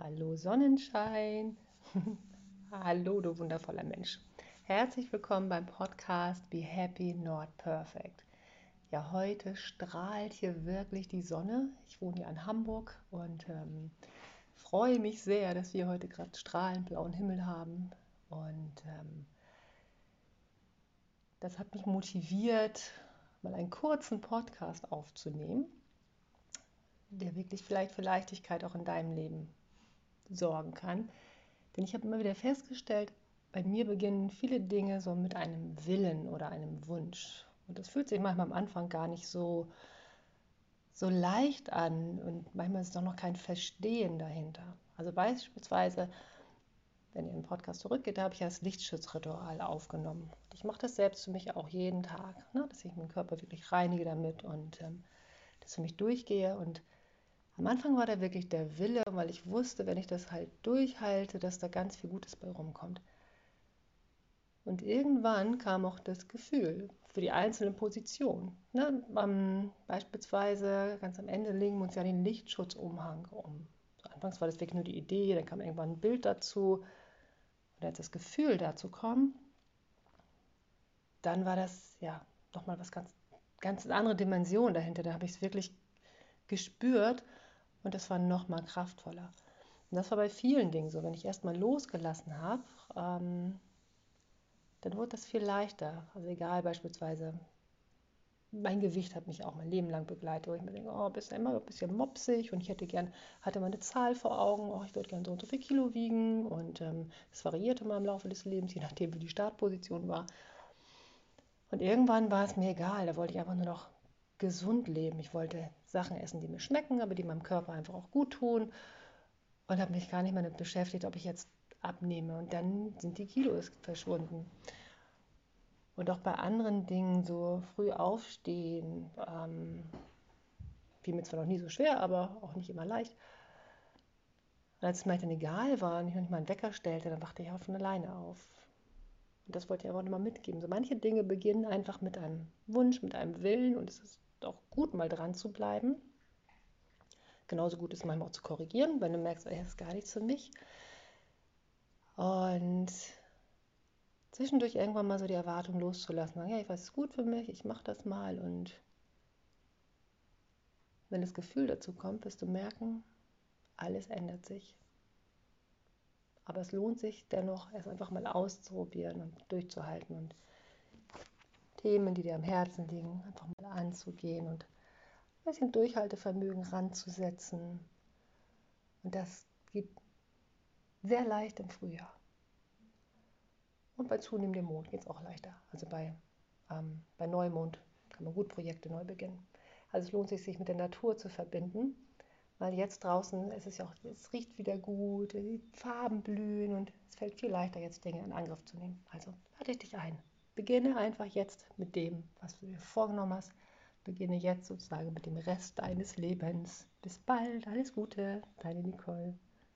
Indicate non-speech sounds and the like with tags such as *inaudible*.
Hallo Sonnenschein. *laughs* Hallo du wundervoller Mensch. Herzlich willkommen beim Podcast Be Happy Not Perfect. Ja, heute strahlt hier wirklich die Sonne. Ich wohne hier in Hamburg und ähm, freue mich sehr, dass wir heute gerade strahlend blauen Himmel haben. Und ähm, das hat mich motiviert, mal einen kurzen Podcast aufzunehmen, der wirklich vielleicht für Leichtigkeit auch in deinem Leben sorgen kann. Denn ich habe immer wieder festgestellt, bei mir beginnen viele Dinge so mit einem Willen oder einem Wunsch. Und das fühlt sich manchmal am Anfang gar nicht so, so leicht an und manchmal ist auch noch kein Verstehen dahinter. Also beispielsweise, wenn ihr im Podcast zurückgeht, da habe ich das Lichtschutzritual aufgenommen. Ich mache das selbst für mich auch jeden Tag, ne? dass ich meinen Körper wirklich reinige damit und ähm, das für mich durchgehe und am Anfang war da wirklich der Wille, weil ich wusste, wenn ich das halt durchhalte, dass da ganz viel Gutes bei rumkommt. Und irgendwann kam auch das Gefühl für die einzelnen Positionen. Ne? Beispielsweise ganz am Ende legen wir uns ja den Lichtschutzumhang um. Anfangs war das wirklich nur die Idee, dann kam irgendwann ein Bild dazu und als das Gefühl dazu kam, dann war das ja nochmal was ganz, ganz andere Dimension dahinter. Da habe ich es wirklich gespürt und das war noch mal kraftvoller. Und das war bei vielen Dingen so. Wenn ich erstmal losgelassen habe, ähm, dann wurde das viel leichter. Also egal beispielsweise, mein Gewicht hat mich auch mein Leben lang begleitet, wo ich mir denke, oh, bist immer ein bisschen mopsig und ich hätte gern, hatte mal eine Zahl vor Augen, oh, ich würde gern so und so viel Kilo wiegen und es ähm, variierte mal im Laufe des Lebens, je nachdem, wie die Startposition war. Und irgendwann war es mir egal, da wollte ich einfach nur noch gesund leben. Ich wollte Sachen essen, die mir schmecken, aber die meinem Körper einfach auch gut tun. Und habe mich gar nicht mehr damit beschäftigt, ob ich jetzt abnehme. Und dann sind die Kilos verschwunden. Und auch bei anderen Dingen, so früh aufstehen, ähm, fiel mir zwar noch nie so schwer, aber auch nicht immer leicht. Und als es mir dann egal war und ich noch nicht mal einen Wecker stellte, dann wachte ich auch von alleine auf. Und das wollte ich aber auch nochmal mitgeben. So manche Dinge beginnen einfach mit einem Wunsch, mit einem Willen und es ist auch gut, mal dran zu bleiben. Genauso gut ist manchmal auch zu korrigieren, wenn du merkst, ey, das ist gar nichts für mich. Und zwischendurch irgendwann mal so die Erwartung loszulassen, ja, ich weiß, es ist gut für mich, ich mache das mal. Und wenn das Gefühl dazu kommt, wirst du merken, alles ändert sich. Aber es lohnt sich dennoch, es einfach mal auszuprobieren und durchzuhalten und Themen, die dir am Herzen liegen, einfach mal anzugehen und ein bisschen Durchhaltevermögen ranzusetzen. Und das geht sehr leicht im Frühjahr. Und bei zunehmendem Mond geht es auch leichter. Also bei, ähm, bei Neumond kann man gut Projekte neu beginnen. Also es lohnt sich, sich mit der Natur zu verbinden, weil jetzt draußen es ist ja auch, es riecht wieder gut, die Farben blühen und es fällt viel leichter, jetzt Dinge in Angriff zu nehmen. Also lade ich dich ein. Beginne einfach jetzt mit dem, was du dir vorgenommen hast. Beginne jetzt sozusagen mit dem Rest deines Lebens. Bis bald, alles Gute, deine Nicole.